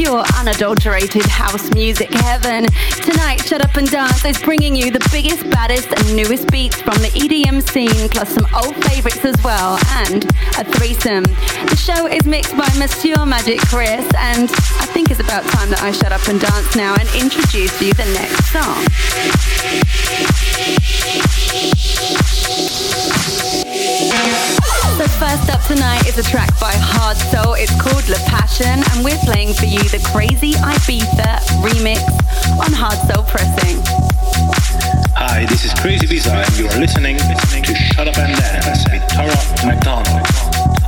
pure, unadulterated house music heaven. Tonight, Shut Up and Dance is bringing you the biggest, baddest, and newest beats from the EDM scene, plus some old favorites as well, and a threesome. The show is mixed by Monsieur Magic Chris, and I think it's about time that I shut up and dance now and introduce you the next song. First up tonight is a track by Hard Soul. It's called La Passion, and we're playing for you the Crazibiza remix on Hard Soul Pressing. Hi, this is Crazibiza, and you are listening, listening to Shut Up and Dance with Tara McDonald.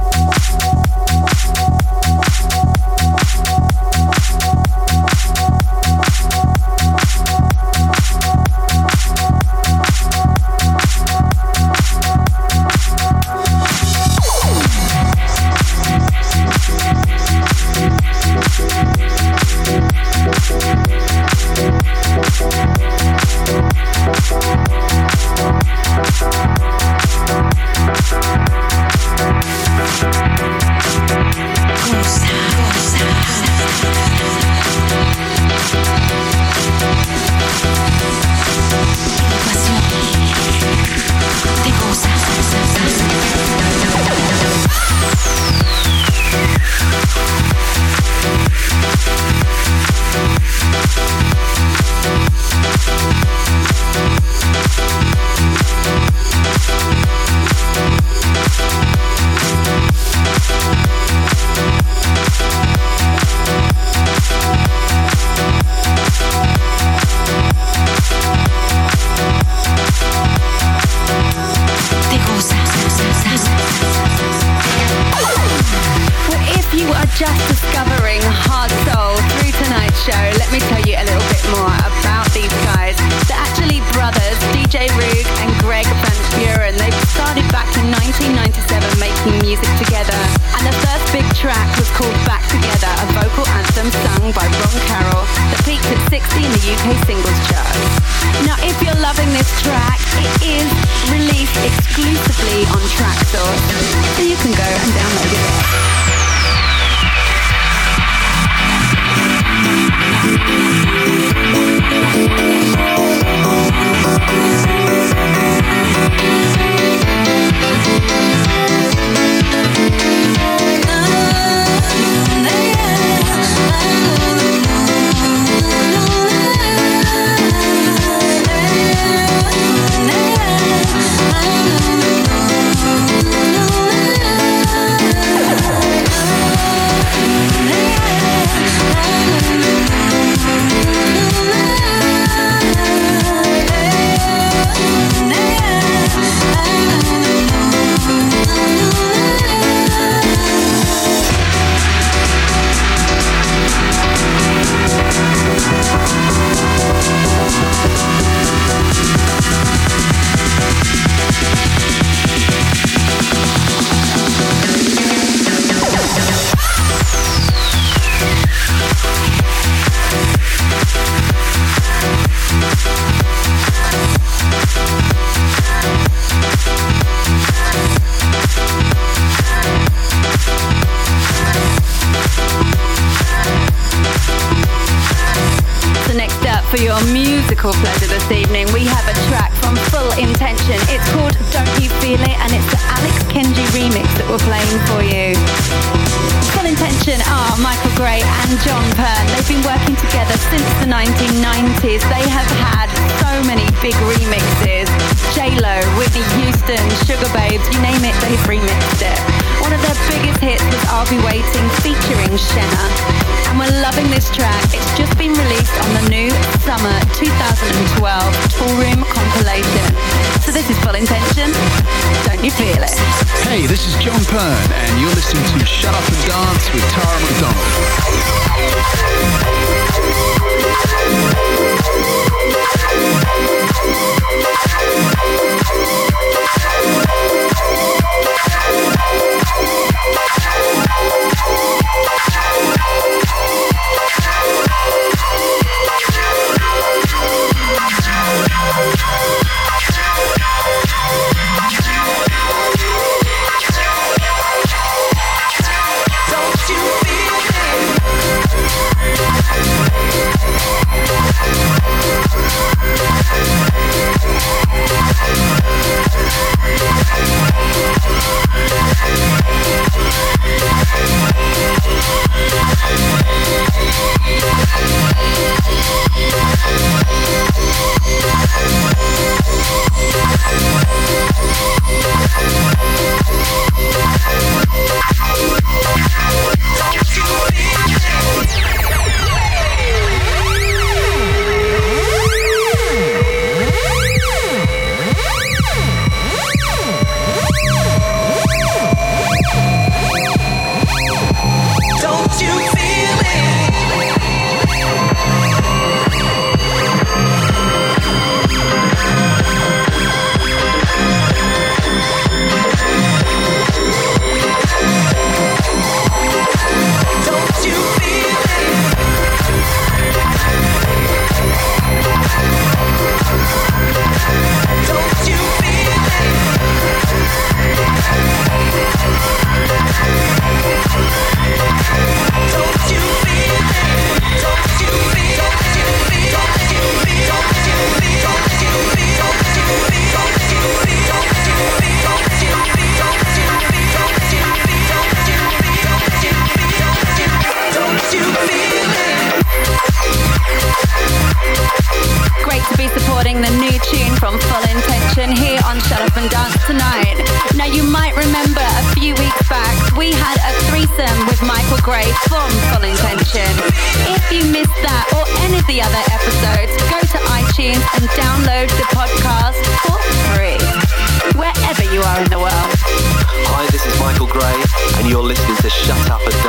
And you're listening to Shut Up and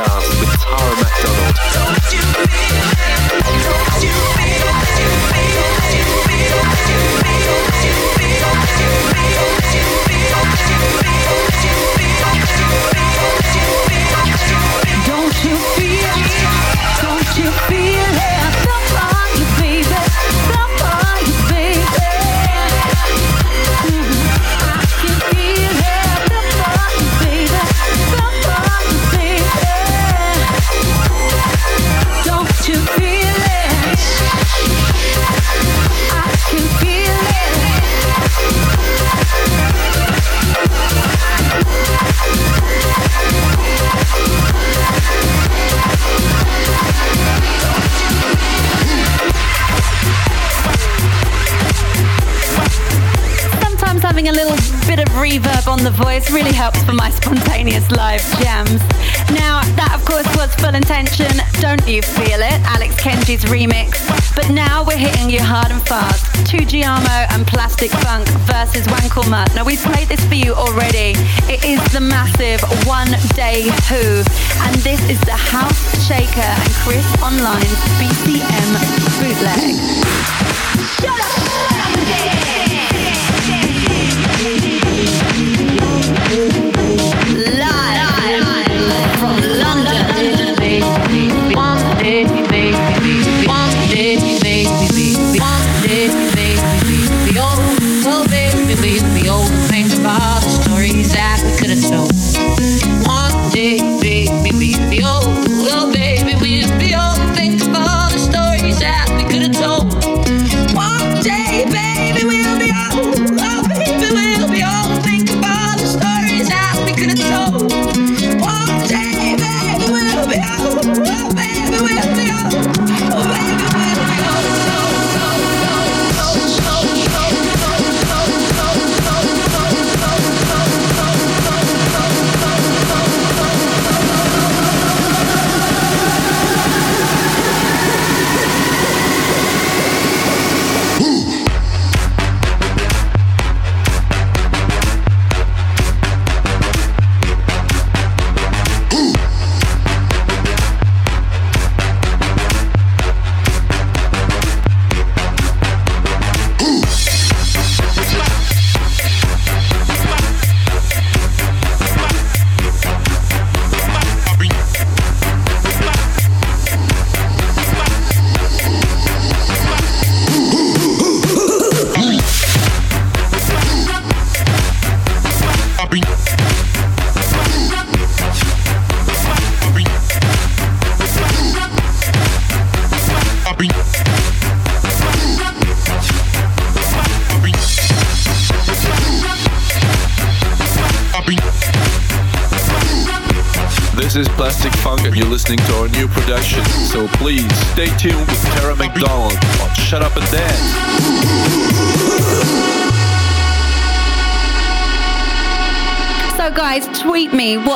Plastic Funk versus Wankelmut. Now we've played this for you already. It is the massive One Day Who. And this is the House Shaker and Chris Online's BCM bootleg.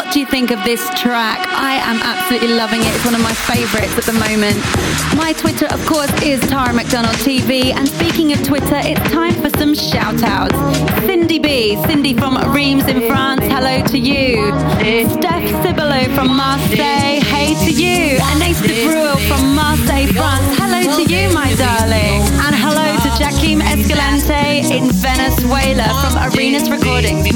What do you think of this track? I am absolutely loving it. It's one of my favorites at the moment. My Twitter, of course, is Tara McDonald TV. And speaking of Twitter, it's time for some shout outs. Cindy B, Cindy from Reims in France, hello to you. Steph Cibolo from Marseille, hey to you. Anaïs de Bruel from Marseille, France, hello to you, my darling. And hello to Jaquim Escalante in Venezuela from Arenas Recordings.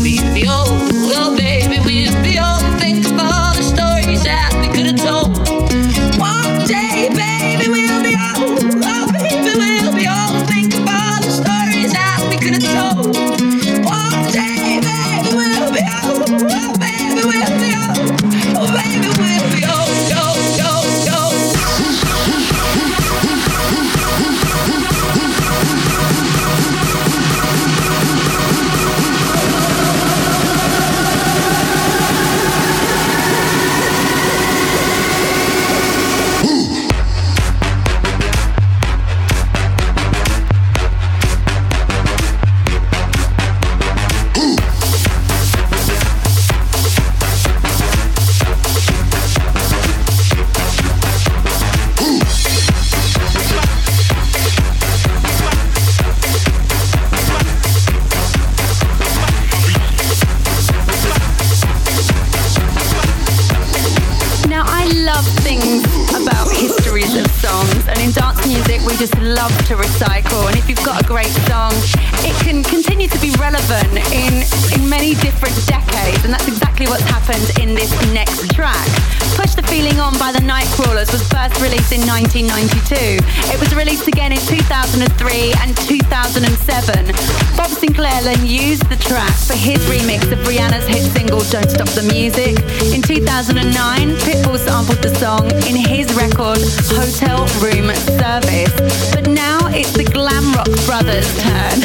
Brothers' turn.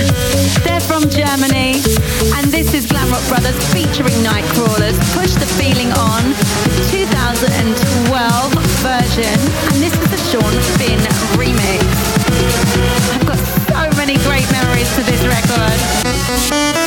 They're from Germany, and this is Glam Rock Brothers featuring Nightcrawlers. Push the Feeling On, 2012 version, and this is the Sean Finn remix. I've got so many great memories to this record.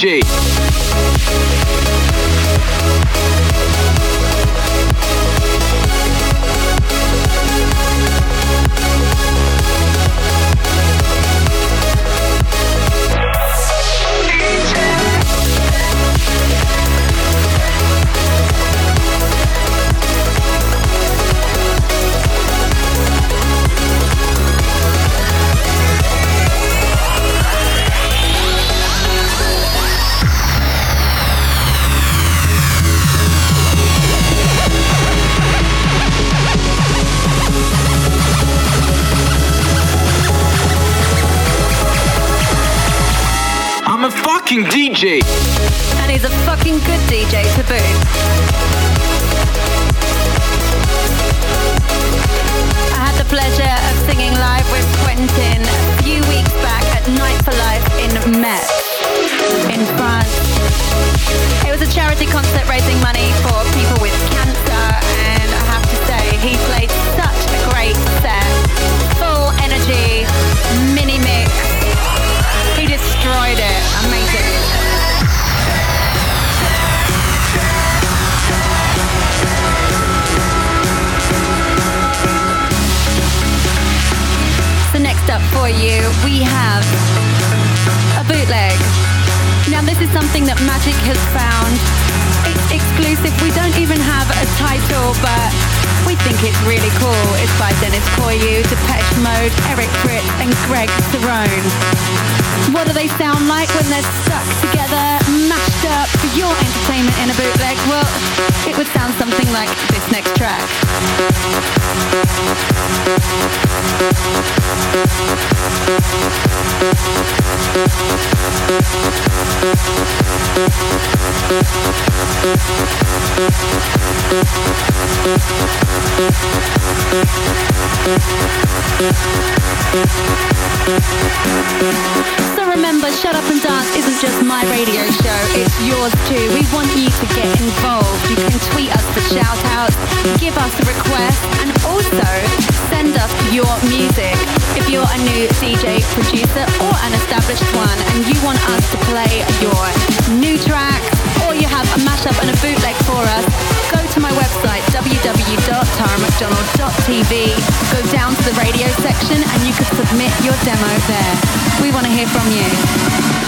fucking fucking DJ. And he's a fucking good DJ to boot. I had the pleasure of singing live with Quentin a few weeks back at Night for Life in Metz in France. It was a charity concert raising money for people with cancer and I have to say he played such a great set. Full energy, mini mix. Destroyed it. Amazing. So next up for you, we have a bootleg. Now this is something that Magic has found. It's exclusive. We don't even have a title, but think it's really cool. It's by Deniz Koyu, Depeche Mode, Eric Britt, and Greg Cerrone. What do they sound like when they're stuck together, mashed up for your entertainment in a bootleg? Well, it would sound something like this next track. So remember, Shut Up and Dance isn't just my radio show, it's yours too. We want you to get involved. You can tweet us for shout outs, give us a request, and also send us your music. If you're a new DJ producer or an established one and you want us to play your new track mashup and a bootleg for us, go to my website www.taramcdonald.tv, go down to the radio section and you can submit your demo there. We want to hear from you.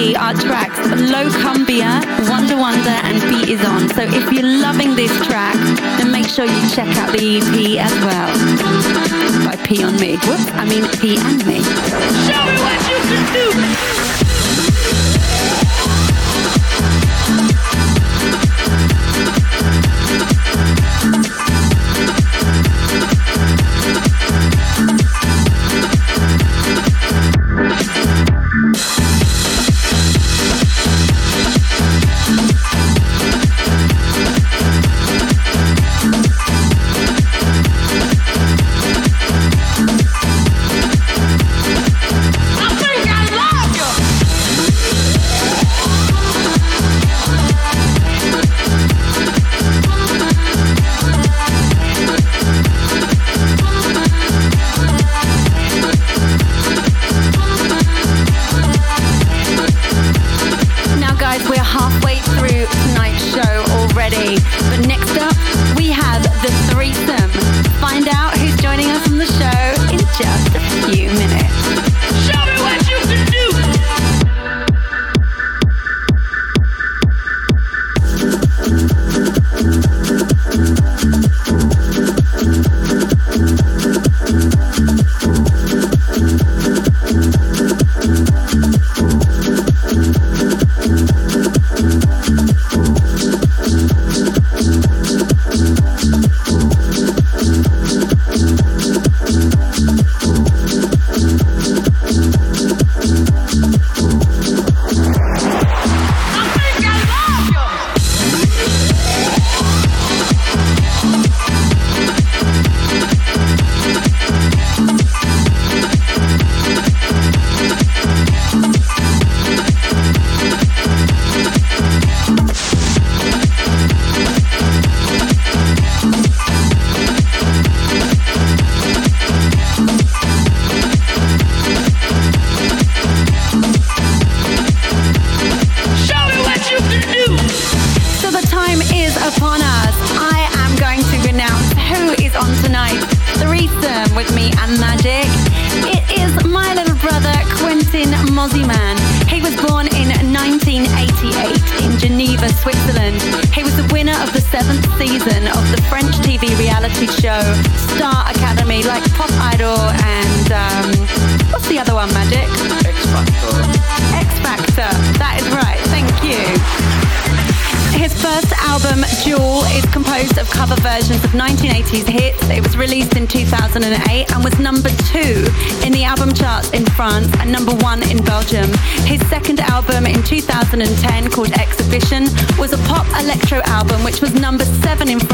three are tracks Low Cumbia, Wonder Wonder, and Beat Is On. So if you're loving this track, then make sure you check out the EP as well. By P on me. Whoops, I mean P and me. Show me what you can do!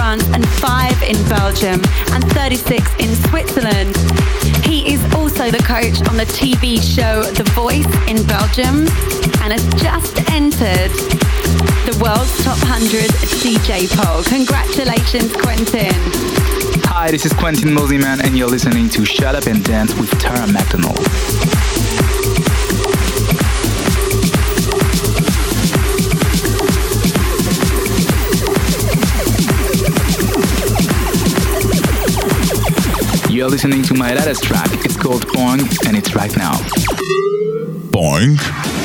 France and five in Belgium and 36 in Switzerland. He is also the coach on the TV show The Voice in Belgium and has just entered the world's top 100 DJ poll. Congratulations, Quentin. Hi, this is Quentin Mosimann, and you're listening to Shut Up and Dance with Tara McDonald. You're listening to my latest track. It's called Boing, and it's right now. Boing.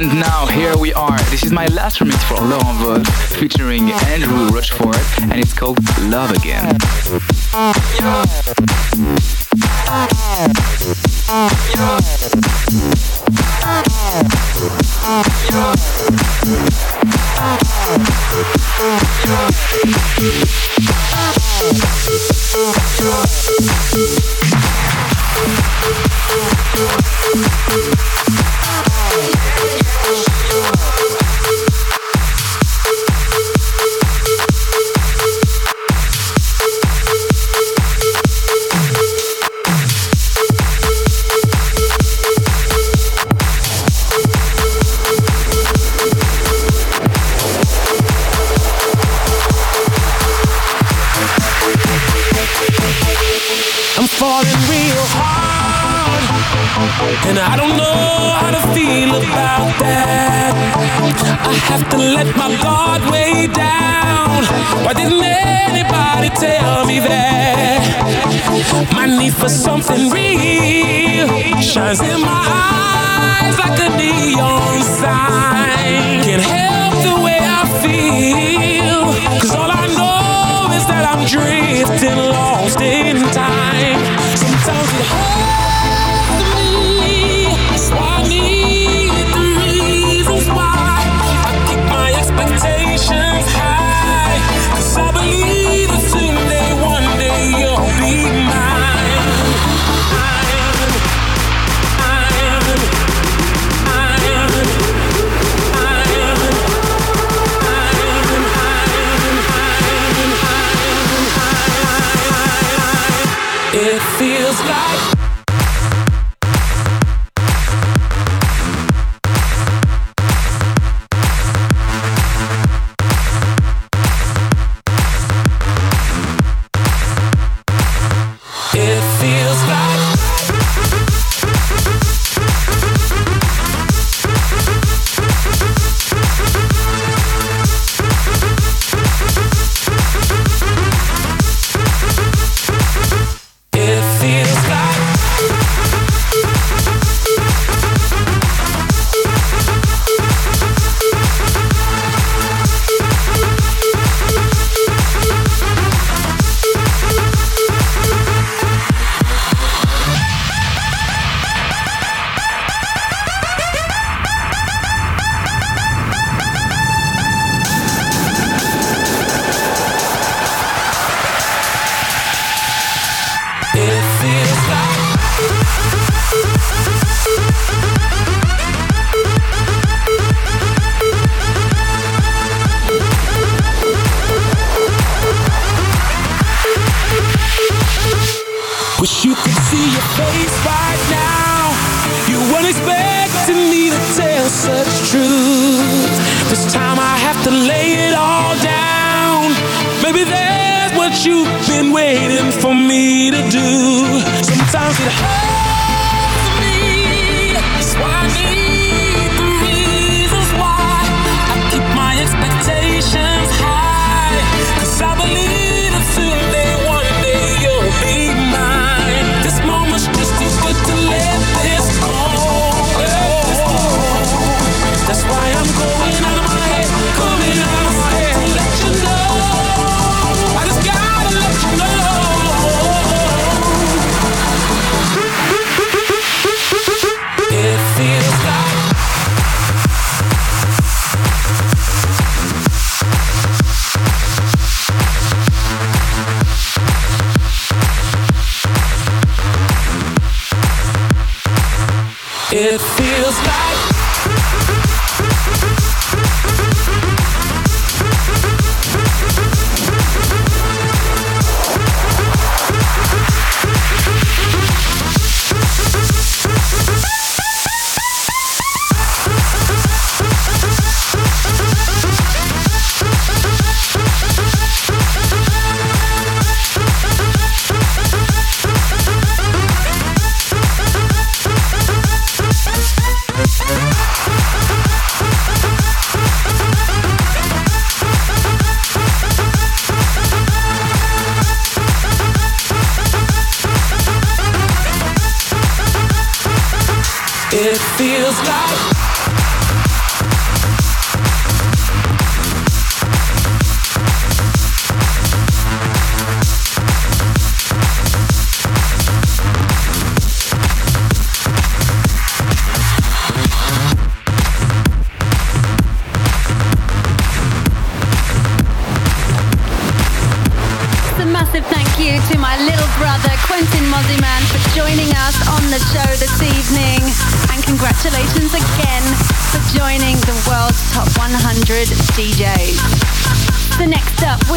And now here we are. This is my last remix for Love Vogue featuring Andrew Rochford and it's called Love Again. back.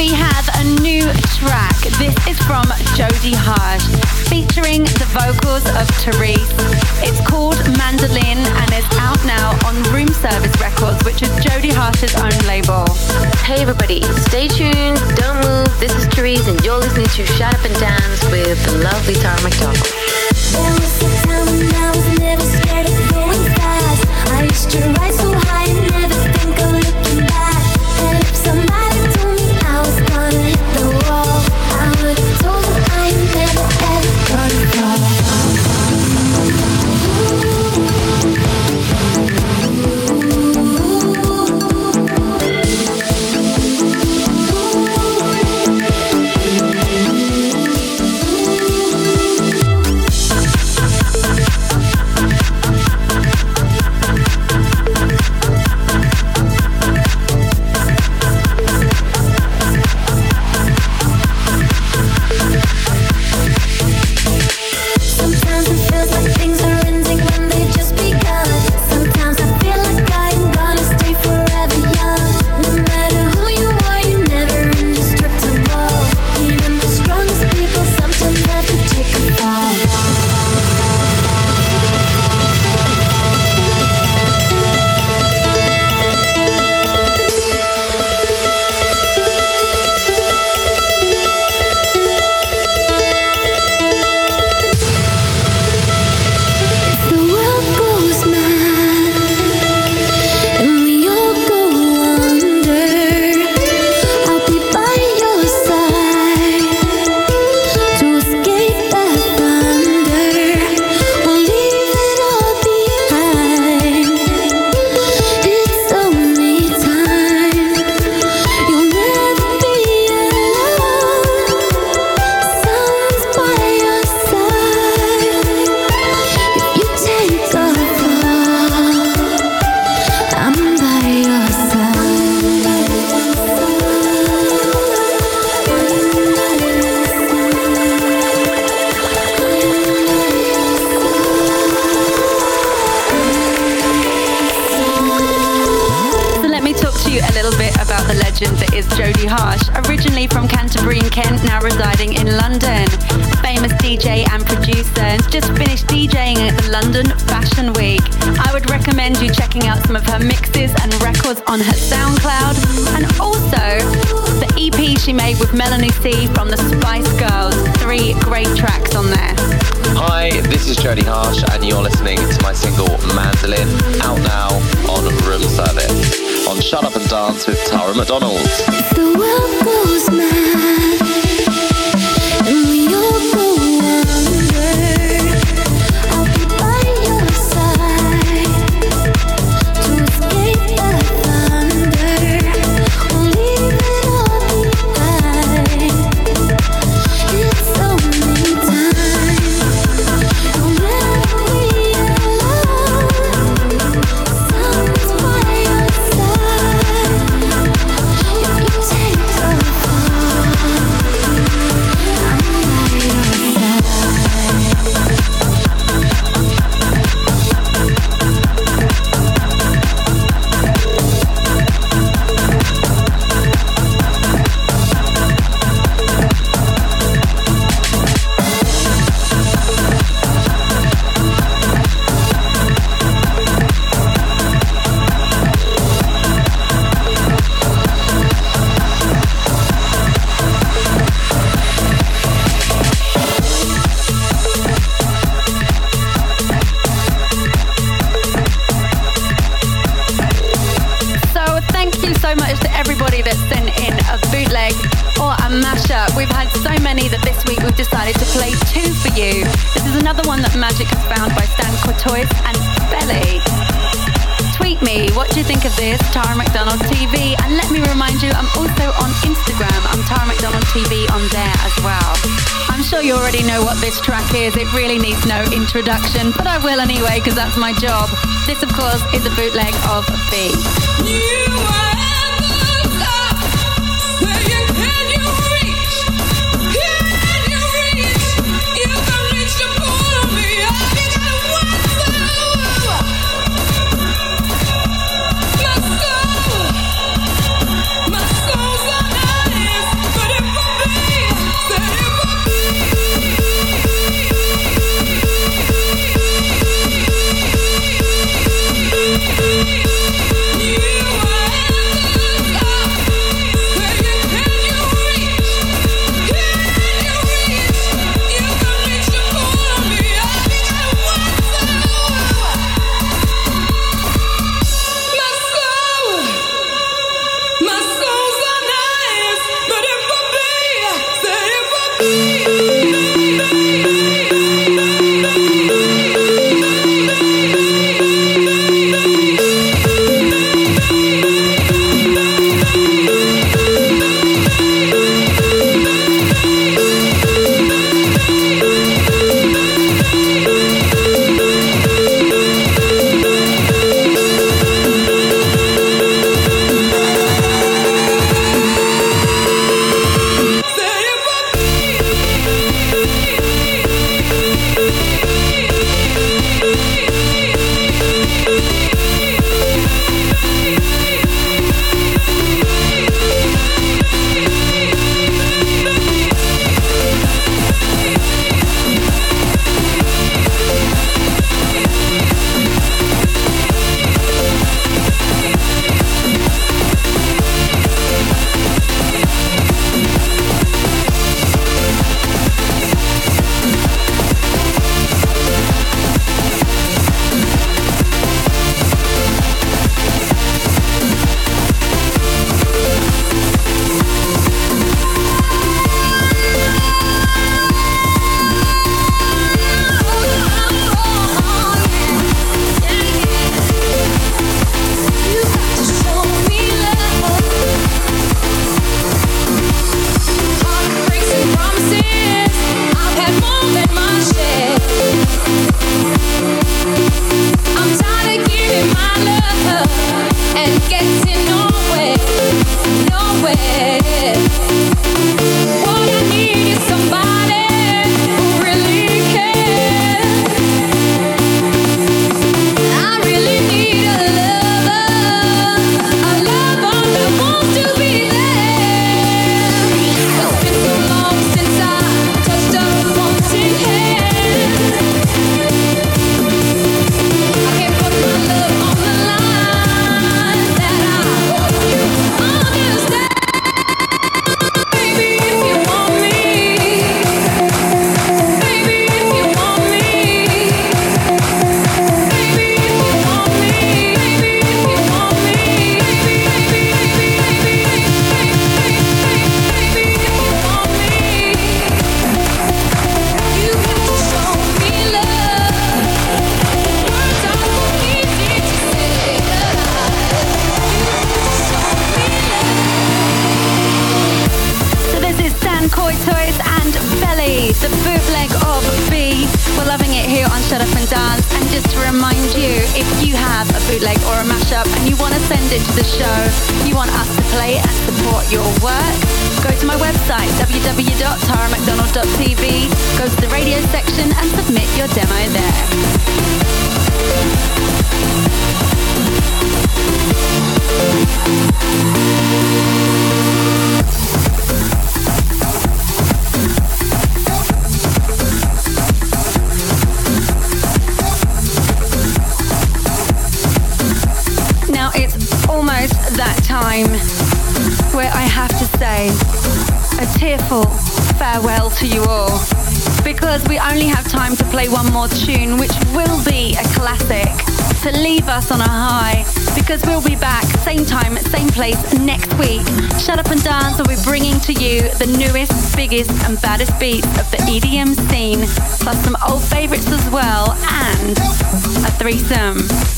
We have a new track. This is from Jodie Harsh, featuring the vocals of Therese. It's called Mandolin and is out now on Room Service Records, which is Jodie Harsh's own label. Hey everybody, stay tuned, don't move. This is Therese and you're listening to Shut Up and Dance with the lovely Tara McDonald. There was a time when I was never scared of going fast. I used to rise introduction, but I will anyway because that's my job. This, of course, is a bootleg of B.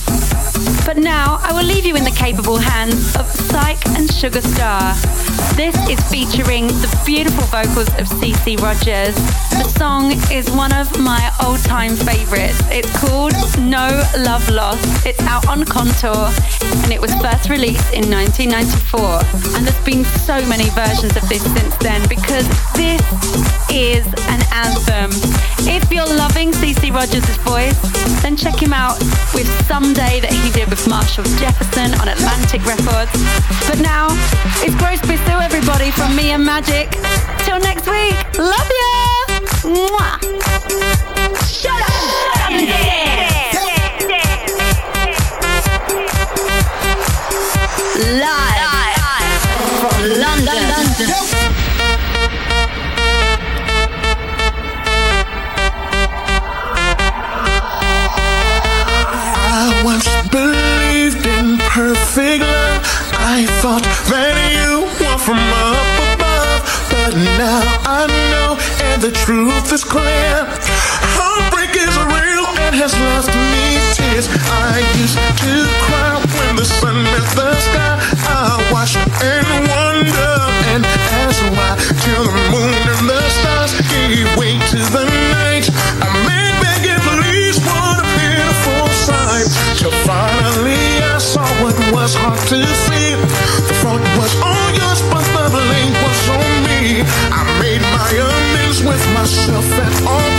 Thank you. But now I will leave you in the capable hands of Psych and Sugar Star. This is featuring the beautiful vocals of CeCe Rogers. The song is one of my old time favorites. It's called No Love Lost. It's out on Contour and it was first released in 1994. And there's been so many versions of this since then because this is an anthem. If you're loving CeCe Rogers' voice, then check him out with Someday that he did with Marshall Jefferson on Atlantic Records. But now, it's Gross Bissell, everybody, from me and Magic. Till next week, love ya! Mwah! Shut up! Shut up love. I thought that you were from up above. But now I know, and the truth is clear. Heartbreak is real and has left me tears. I used to cry when the sun met the sky. I watched and wonder and asked why. Till the moon and the stars gave way to the myself at all